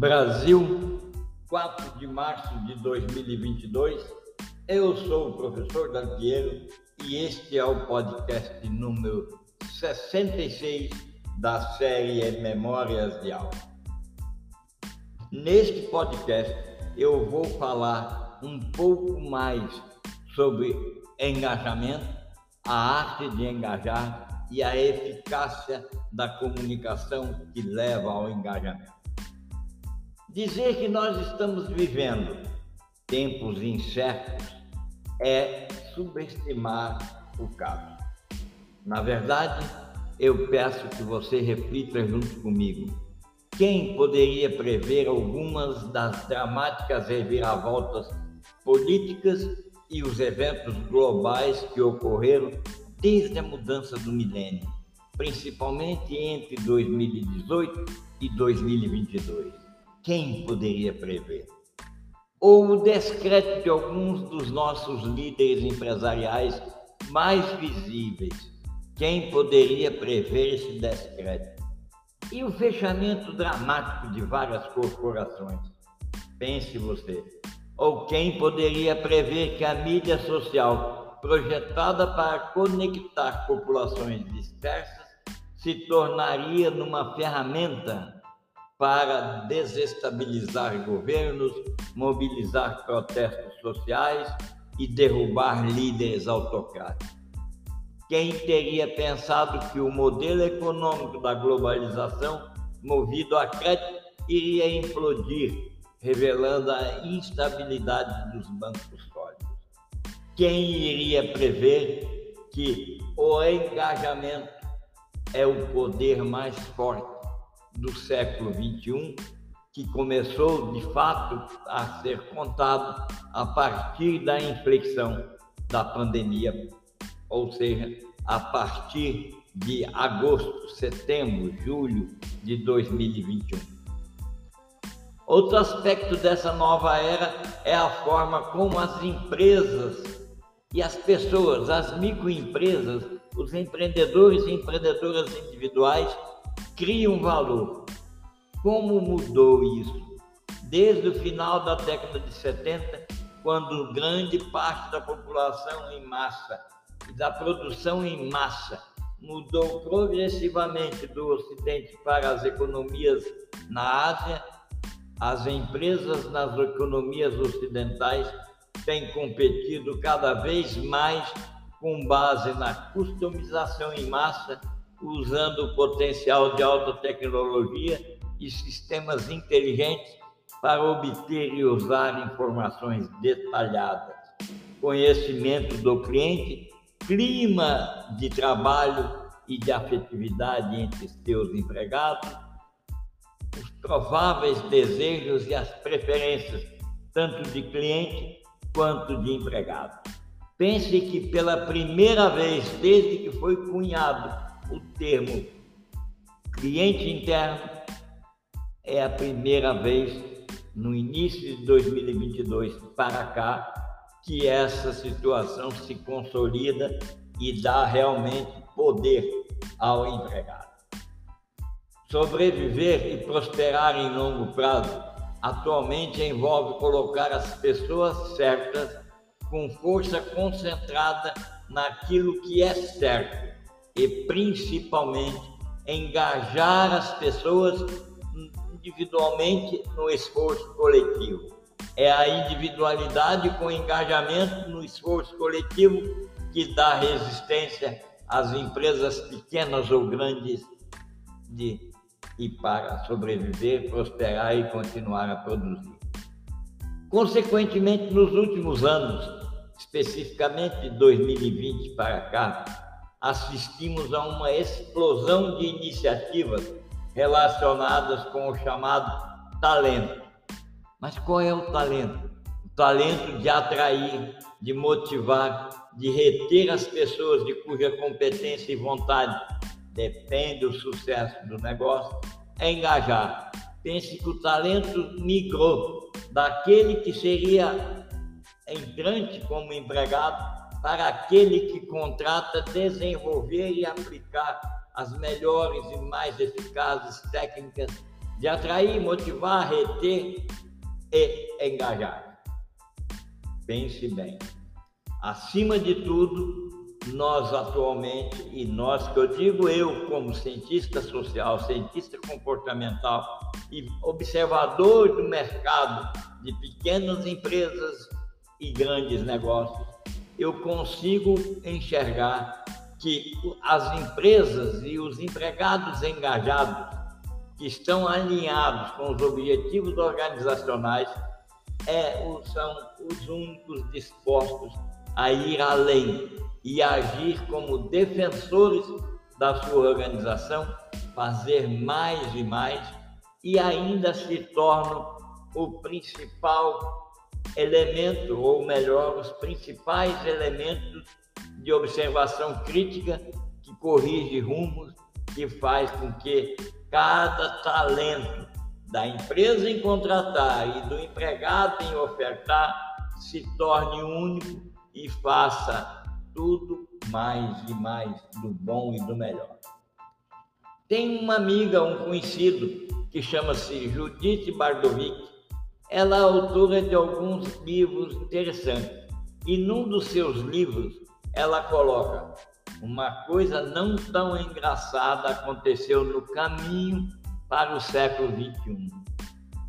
Brasil, 4 de março de 2022. Eu sou o professor Dantiero e este é o podcast número 66 da série Memórias de Aula. Neste podcast eu vou falar um pouco mais sobre engajamento, a arte de engajar e a eficácia da comunicação que leva ao engajamento. Dizer que nós estamos vivendo tempos incertos é subestimar o caso. Na verdade, eu peço que você reflita junto comigo. Quem poderia prever algumas das dramáticas reviravoltas políticas e os eventos globais que ocorreram desde a mudança do milênio, principalmente entre 2018 e 2022? Quem poderia prever? Ou o descrédito de alguns dos nossos líderes empresariais mais visíveis. Quem poderia prever esse descrédito? E o fechamento dramático de várias corporações? Pense você. Ou quem poderia prever que a mídia social, projetada para conectar populações dispersas, se tornaria numa ferramenta para desestabilizar governos, mobilizar protestos sociais e derrubar líderes autocráticos. Quem teria pensado que o modelo econômico da globalização, movido a crédito, iria implodir, revelando a instabilidade dos bancos sólidos? Quem iria prever que o engajamento é o poder mais forte do século XXI, que começou de fato a ser contado a partir da inflexão da pandemia, ou seja, a partir de agosto, setembro, julho de 2021. Outro aspecto dessa nova era é a forma como as empresas e as pessoas, as microempresas, os empreendedores e empreendedoras individuais cria um valor. Como mudou isso? Desde o final da década de 70, quando grande parte da população em massa e da produção em massa mudou progressivamente do Ocidente para as economias na Ásia, as empresas nas economias ocidentais têm competido cada vez mais com base na customização em massa usando o potencial de alta tecnologia e sistemas inteligentes para obter e usar informações detalhadas, conhecimento do cliente, clima de trabalho e de afetividade entre seus empregados, os prováveis desejos e as preferências, tanto de cliente quanto de empregado. Pense que pela primeira vez desde que foi cunhado o termo cliente interno é a primeira vez no início de 2022 para cá que essa situação se consolida e dá realmente poder ao empregado. Sobreviver e prosperar em longo prazo atualmente envolve colocar as pessoas certas com força concentrada naquilo que é certo e principalmente engajar as pessoas individualmente no esforço coletivo. É a individualidade com engajamento no esforço coletivo que dá resistência às empresas pequenas ou grandes de e para sobreviver, prosperar e continuar a produzir. Consequentemente, nos últimos anos, especificamente de 2020 para cá, assistimos a uma explosão de iniciativas relacionadas com o chamado talento. Mas qual é o talento? O talento de atrair, de motivar, de reter as pessoas de cuja competência e vontade depende o sucesso do negócio, é engajar. Pense que o talento migrou daquele que seria entrante como empregado para aquele que contrata desenvolver e aplicar as melhores e mais eficazes técnicas de atrair, motivar, reter e engajar. Pense bem. Acima de tudo, nós atualmente, e nós que eu digo eu como cientista social, cientista comportamental e observador do mercado de pequenas empresas e grandes negócios, eu consigo enxergar que as empresas e os empregados engajados que estão alinhados com os objetivos organizacionais é, são os únicos dispostos a ir além e agir como defensores da sua organização, fazer mais e mais e ainda se tornam o principal elemento, ou melhor, os principais elementos de observação crítica que corrige rumos, que faz com que cada talento da empresa em contratar e do empregado em ofertar se torne único e faça tudo mais e mais do bom e do melhor. Tem uma amiga, um conhecido, que chama-se Judith Bardovic. Ela é autora de alguns livros interessantes. E num dos seus livros, ela coloca: uma coisa não tão engraçada aconteceu no caminho para o século XXI.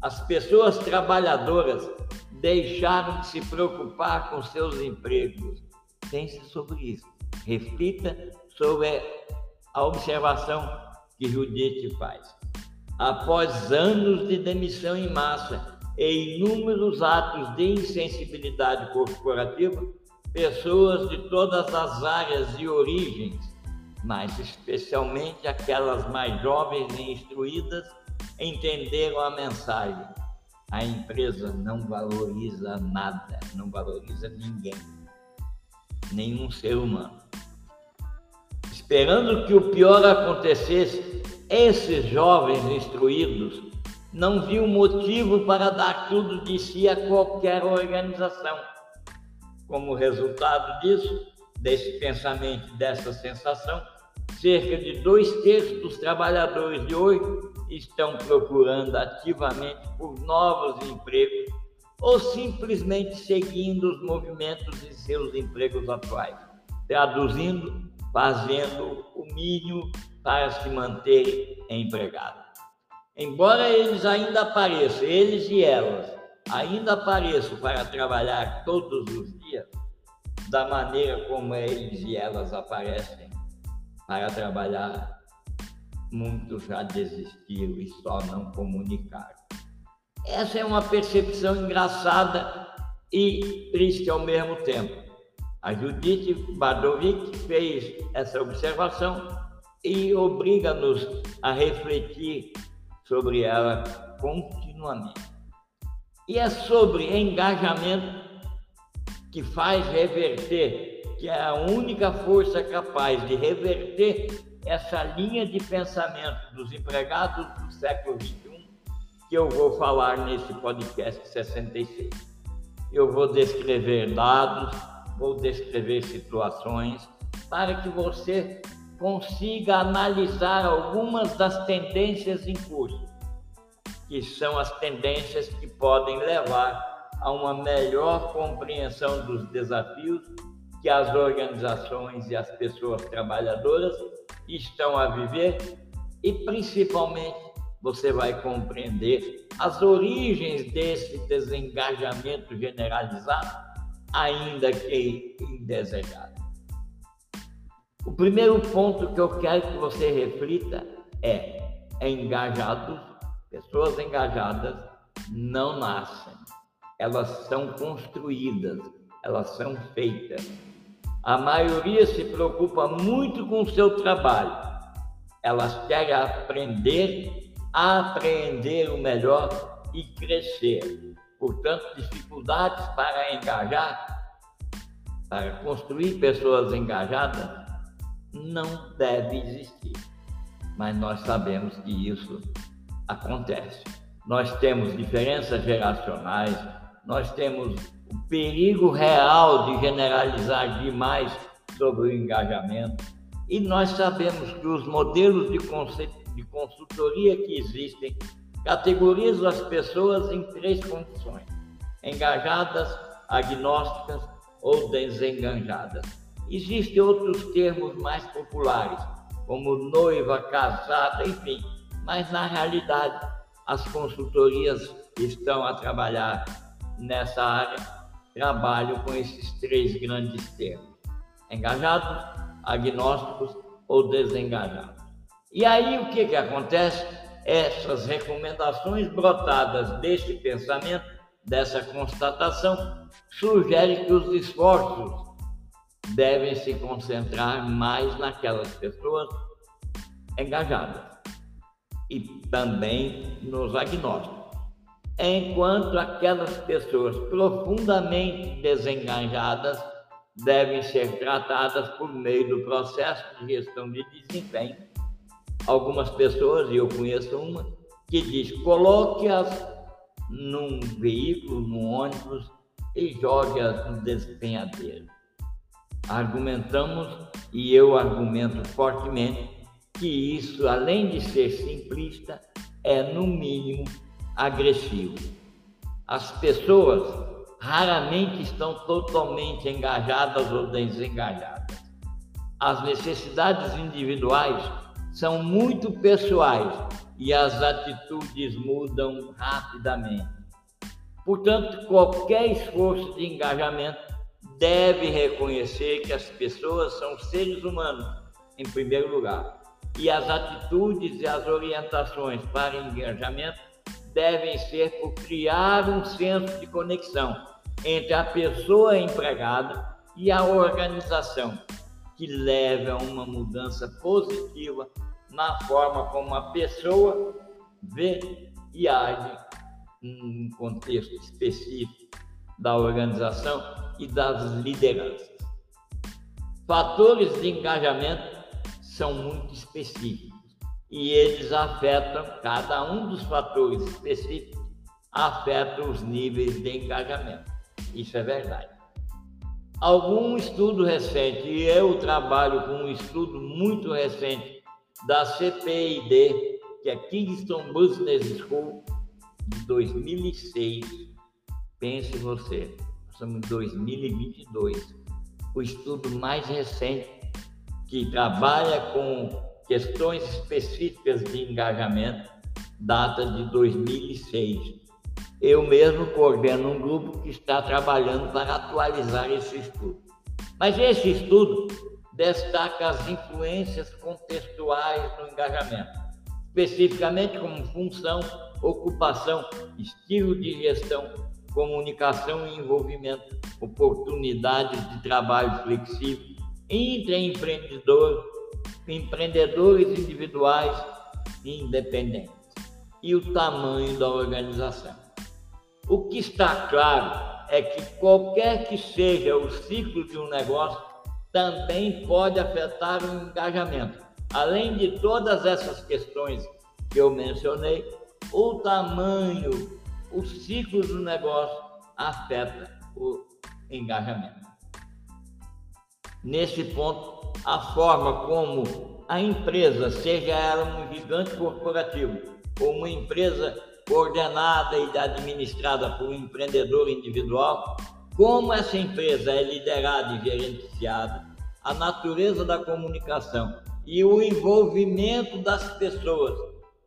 As pessoas trabalhadoras deixaram de se preocupar com seus empregos. Pense sobre isso. Reflita sobre a observação que Judite faz. Após anos de demissão em massa e inúmeros atos de insensibilidade corporativa, pessoas de todas as áreas e origens, mas especialmente aquelas mais jovens e instruídas, entenderam a mensagem. A empresa não valoriza nada, não valoriza ninguém, nenhum ser humano. Esperando que o pior acontecesse, esses jovens instruídos não viam motivo para dar tudo de si a qualquer organização como resultado disso, desse pensamento, dessa sensação, cerca de dois terços dos trabalhadores de hoje estão procurando ativamente por novos empregos ou simplesmente seguindo os movimentos de seus empregos atuais, traduzindo, fazendo o mínimo para se manter empregado. Embora eles ainda apareçam, eles e elas, ainda apareço para trabalhar todos os dias, da maneira como eles e elas aparecem para trabalhar, muitos já desistiram e só não comunicaram. Essa é uma percepção engraçada e triste ao mesmo tempo. A Judith Badovic fez essa observação e obriga-nos a refletir sobre ela continuamente. E é sobre engajamento que faz reverter, que é a única força capaz de reverter essa linha de pensamento dos empregados do século XXI, que eu vou falar nesse podcast 66. Eu vou descrever dados, vou descrever situações, para que você consiga analisar algumas das tendências em curso que são as tendências que podem levar a uma melhor compreensão dos desafios que as organizações e as pessoas trabalhadoras estão a viver e principalmente você vai compreender as origens desse desengajamento generalizado, ainda que indesejado. O primeiro ponto que eu quero que você reflita é engajados Pessoas engajadas não nascem, elas são construídas, elas são feitas. A maioria se preocupa muito com o seu trabalho. Elas querem aprender, aprender o melhor e crescer. Portanto, dificuldades para engajar, para construir pessoas engajadas, não deve existir. Mas nós sabemos que isso acontece. Nós temos diferenças geracionais, nós temos o perigo real de generalizar demais sobre o engajamento, e nós sabemos que os modelos de, de consultoria que existem Categorizo as pessoas em três condições: engajadas, agnósticas ou desengajadas. Existem outros termos mais populares, como noiva, casada, enfim, mas na realidade as consultorias estão a trabalhar nessa área, trabalham com esses três grandes termos: engajados, agnósticos ou desengajados. E aí o que, que acontece? Essas recomendações brotadas deste pensamento, dessa constatação, sugerem que os esforços devem se concentrar mais naquelas pessoas engajadas e também nos agnósticos. Enquanto aquelas pessoas profundamente desengajadas devem ser tratadas por meio do processo de gestão de desempenho. Algumas pessoas, e eu conheço uma, que diz: coloque-as num veículo, num ônibus e jogue-as no despenhadeiro. Argumentamos, e eu argumento fortemente, que isso, além de ser simplista, é no mínimo agressivo. As pessoas raramente estão totalmente engajadas ou desengajadas. As necessidades individuais são muito pessoais e as atitudes mudam rapidamente. Portanto, qualquer esforço de engajamento deve reconhecer que as pessoas são seres humanos, em primeiro lugar, e as atitudes e as orientações para engajamento devem ser por criar um senso de conexão entre a pessoa empregada e a organização, que leve a uma mudança positiva na forma como a pessoa vê e age em um contexto específico da organização e das lideranças. Fatores de engajamento são muito específicos e eles afetam, cada um dos fatores específicos afeta os níveis de engajamento. Isso é verdade. Algum estudo recente, e eu trabalho com um estudo muito recente da CPID, que é Kingston Business School, de 2006. Pense você, estamos em 2022. O estudo mais recente que trabalha com questões específicas de engajamento, data de 2006. Eu mesmo coordeno um grupo que está trabalhando para atualizar esse estudo. Mas esse estudo destaca as influências contextuais no engajamento, especificamente como função, ocupação, estilo de gestão, comunicação e envolvimento, oportunidades de trabalho flexível, intraempreendedor, empreendedores individuais e independentes e o tamanho da organização. O que está claro é que qualquer que seja o ciclo de um negócio, também pode afetar o engajamento. Além de todas essas questões que eu mencionei, o tamanho, o ciclo do negócio afeta o engajamento. Nesse ponto, a forma como a empresa, seja ela um gigante corporativo ou uma empresa coordenada e administrada por um empreendedor individual, como essa empresa é liderada e gerenciada, a natureza da comunicação e o envolvimento das pessoas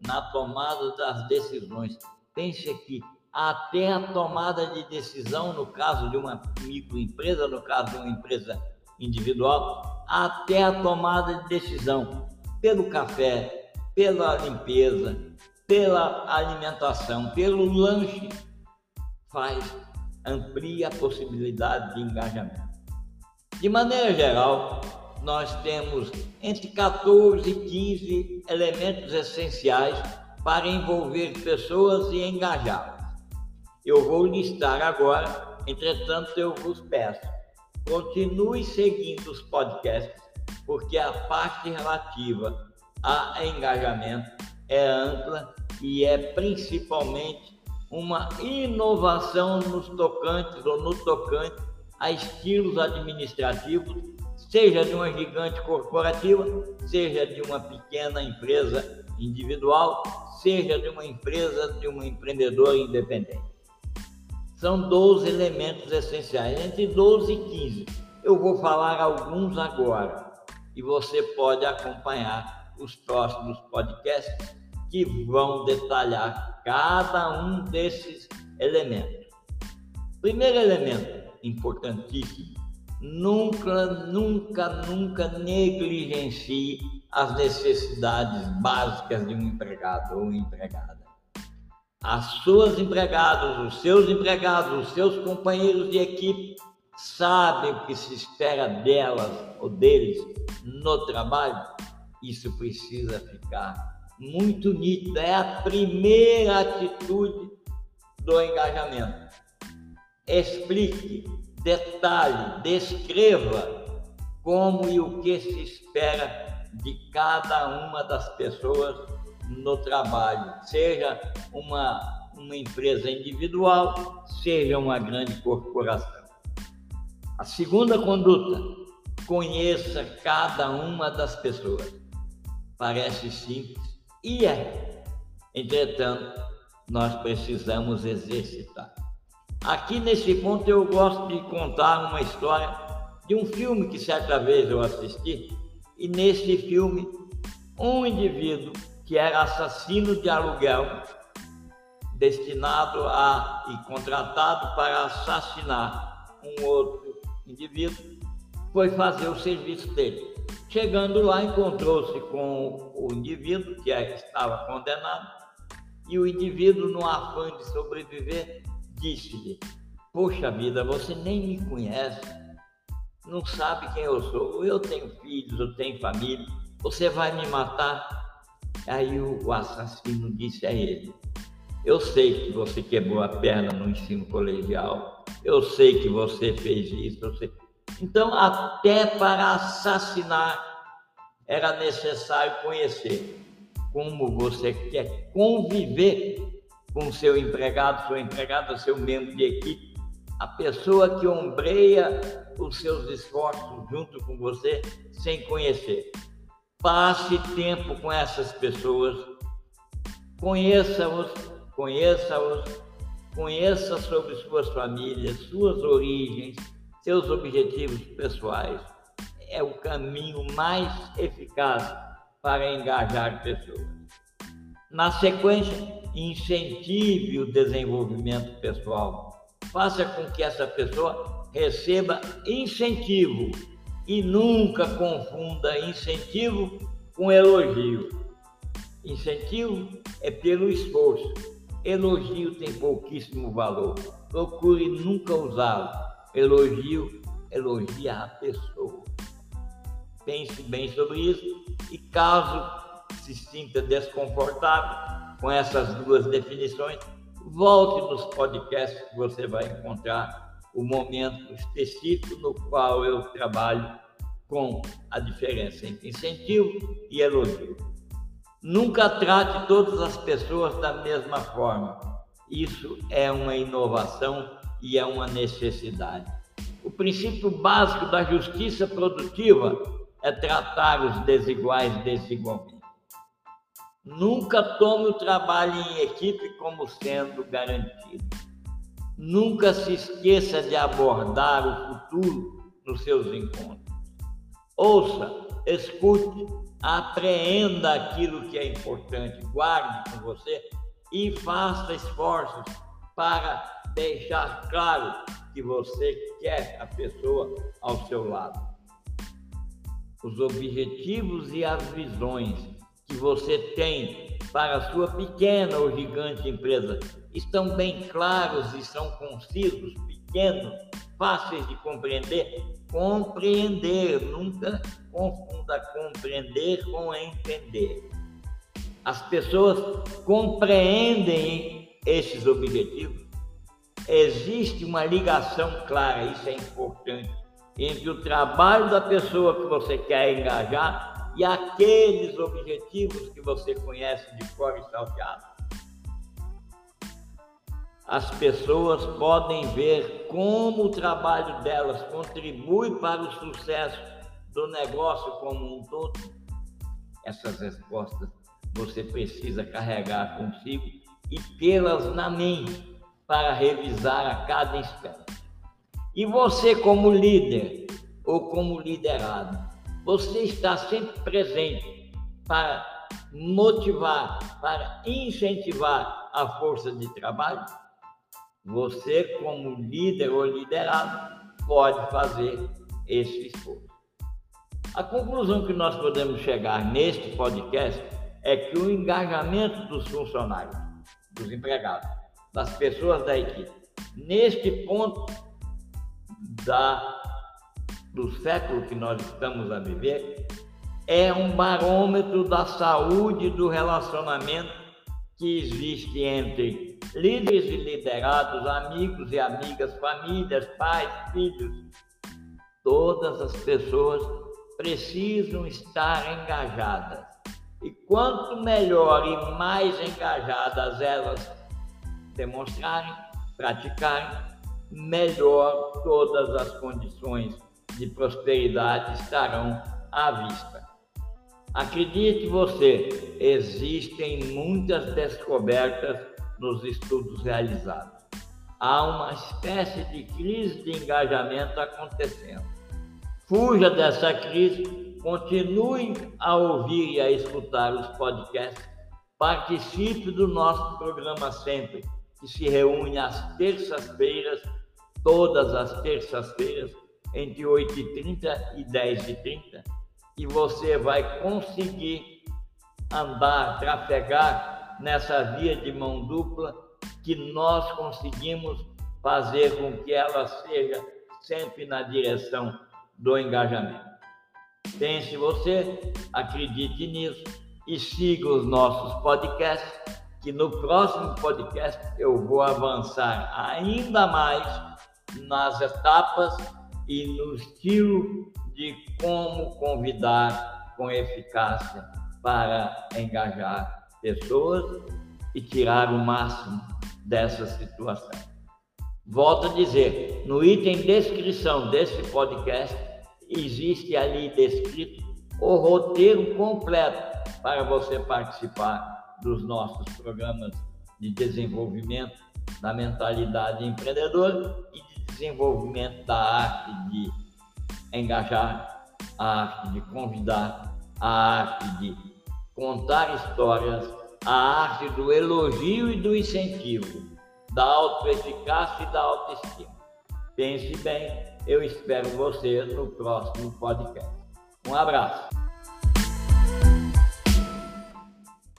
na tomada das decisões. Pense aqui, até a tomada de decisão no caso de uma microempresa, no caso de uma empresa individual até a tomada de decisão pelo café, pela limpeza, pela alimentação, pelo lanche, faz amplia a possibilidade de engajamento. De maneira geral, nós temos entre 14 e 15 elementos essenciais para envolver pessoas e engajá-las. Eu vou listar agora, entretanto, eu vos peço Continue seguindo os podcasts, porque a parte relativa a engajamento é ampla e é principalmente uma inovação nos tocantes ou no tocante a estilos administrativos, seja de uma gigante corporativa, seja de uma pequena empresa individual, seja de uma empresa, de um empreendedor independente. São 12 elementos essenciais, entre 12 e 15. Eu vou falar alguns agora e você pode acompanhar os próximos podcasts que vão detalhar cada um desses elementos. Primeiro elemento importantíssimo: nunca, nunca, nunca negligencie as necessidades básicas de um empregado ou empregada. As suas empregadas, os seus empregados, os seus companheiros de equipe sabem o que se espera delas ou deles no trabalho. Isso precisa ficar muito nítida, é a primeira atitude do engajamento. Explique, detalhe, descreva como e o que se espera de cada uma das pessoas no trabalho, seja uma, uma empresa individual, seja uma grande corporação. A segunda conduta, conheça cada uma das pessoas. Parece simples, e é. Entretanto, nós precisamos exercitar. Aqui nesse ponto eu gosto de contar uma história de um filme que certa vez eu assisti, e nesse filme um indivíduo que era assassino de aluguel, destinado a e contratado para assassinar um outro indivíduo, foi fazer o serviço dele. Chegando lá, encontrou-se com o indivíduo que estava condenado e o indivíduo, no afã de sobreviver, disse-lhe: Poxa vida, você nem me conhece, não sabe quem eu sou, eu tenho filhos, eu tenho família, você vai me matar? Aí o assassino disse a ele: Eu sei que você quebrou a perna no ensino colegial, eu sei que você fez isso, então, até para assassinar era necessário conhecer como você quer conviver com seu empregado, sua empregada, seu membro de equipe, a pessoa que ombreia os seus esforços junto com você sem conhecer. Passe tempo com essas pessoas, conheça-os, conheça-os, conheça sobre suas famílias, suas origens, seus objetivos pessoais. É o caminho mais eficaz para engajar pessoas. Na sequência, incentive o desenvolvimento pessoal. Faça com que essa pessoa receba incentivo e nunca confunda incentivo com elogio. Incentivo é pelo esforço. Elogio tem pouquíssimo valor. Procure nunca usá-lo elogio, elogia a pessoa. Pense bem sobre isso e caso se sinta desconfortável com essas duas definições, volte nos podcasts que você vai encontrar o momento específico no qual eu trabalho com a diferença entre incentivo e elogio. Nunca trate todas as pessoas da mesma forma. Isso é uma inovação e é uma necessidade. O princípio básico da justiça produtiva é tratar os desiguais desigualmente. Nunca tome o trabalho em equipe como sendo garantido. Nunca se esqueça de abordar o futuro nos seus encontros. Ouça, escute, apreenda aquilo que é importante, guarde com você e faça esforços para deixar claro que você quer a pessoa ao seu lado. Os objetivos e as visões que você tem para a sua pequena ou gigante empresa estão bem claros e são concisos, pequenos, fáceis de compreender. Compreender, nunca confunda compreender com entender. As pessoas compreendem esses objetivos existe uma ligação clara, isso é importante, entre o trabalho da pessoa que você quer engajar e aqueles objetivos que você conhece de fora e salteado. As pessoas podem ver como o trabalho delas contribui para o sucesso do negócio como um todo? Essas respostas você precisa carregar consigo e tê-las na mente para revisar a cada instante. E você, como líder ou como liderado, você está sempre presente para motivar, para incentivar a força de trabalho? Você, como líder ou liderado, pode fazer esse esforço. A conclusão que nós podemos chegar neste podcast é que o engajamento dos funcionários, dos empregados, das pessoas da equipe, neste ponto da, do século que nós estamos a viver, é um barômetro da saúde do relacionamento que existe entre líderes e liderados, amigos e amigas, famílias, pais, filhos. Todas as pessoas precisam estar engajadas. E quanto melhor e mais engajadas elas demonstrarem, praticarem, melhor todas as condições de prosperidade estarão à vista. Acredite você, existem muitas descobertas nos estudos realizados. Há uma espécie de crise de engajamento acontecendo. Fuja dessa crise, continue a ouvir e a escutar os podcasts, participe do nosso programa sempre, que se reúne às terças-feiras, todas as terças-feiras, entre 8h30 e 10h30, e você vai conseguir andar, trafegar nessa via de mão dupla que nós conseguimos fazer com que ela seja sempre na direção do engajamento. Pense você, acredite nisso e siga os nossos podcasts que no próximo podcast eu vou avançar ainda mais nas etapas e no estilo de como convidar com eficácia para engajar pessoas e tirar o máximo dessa situação. Volto a dizer, no item descrição desse podcast existe ali descrito o roteiro completo para você participar dos nossos programas de desenvolvimento da mentalidade empreendedora e de desenvolvimento da arte de engajar, a arte de convidar, a arte de contar histórias, a arte do elogio e do incentivo, da autoeficácia e da autoestima. Pense bem, eu espero você no próximo podcast. Um abraço.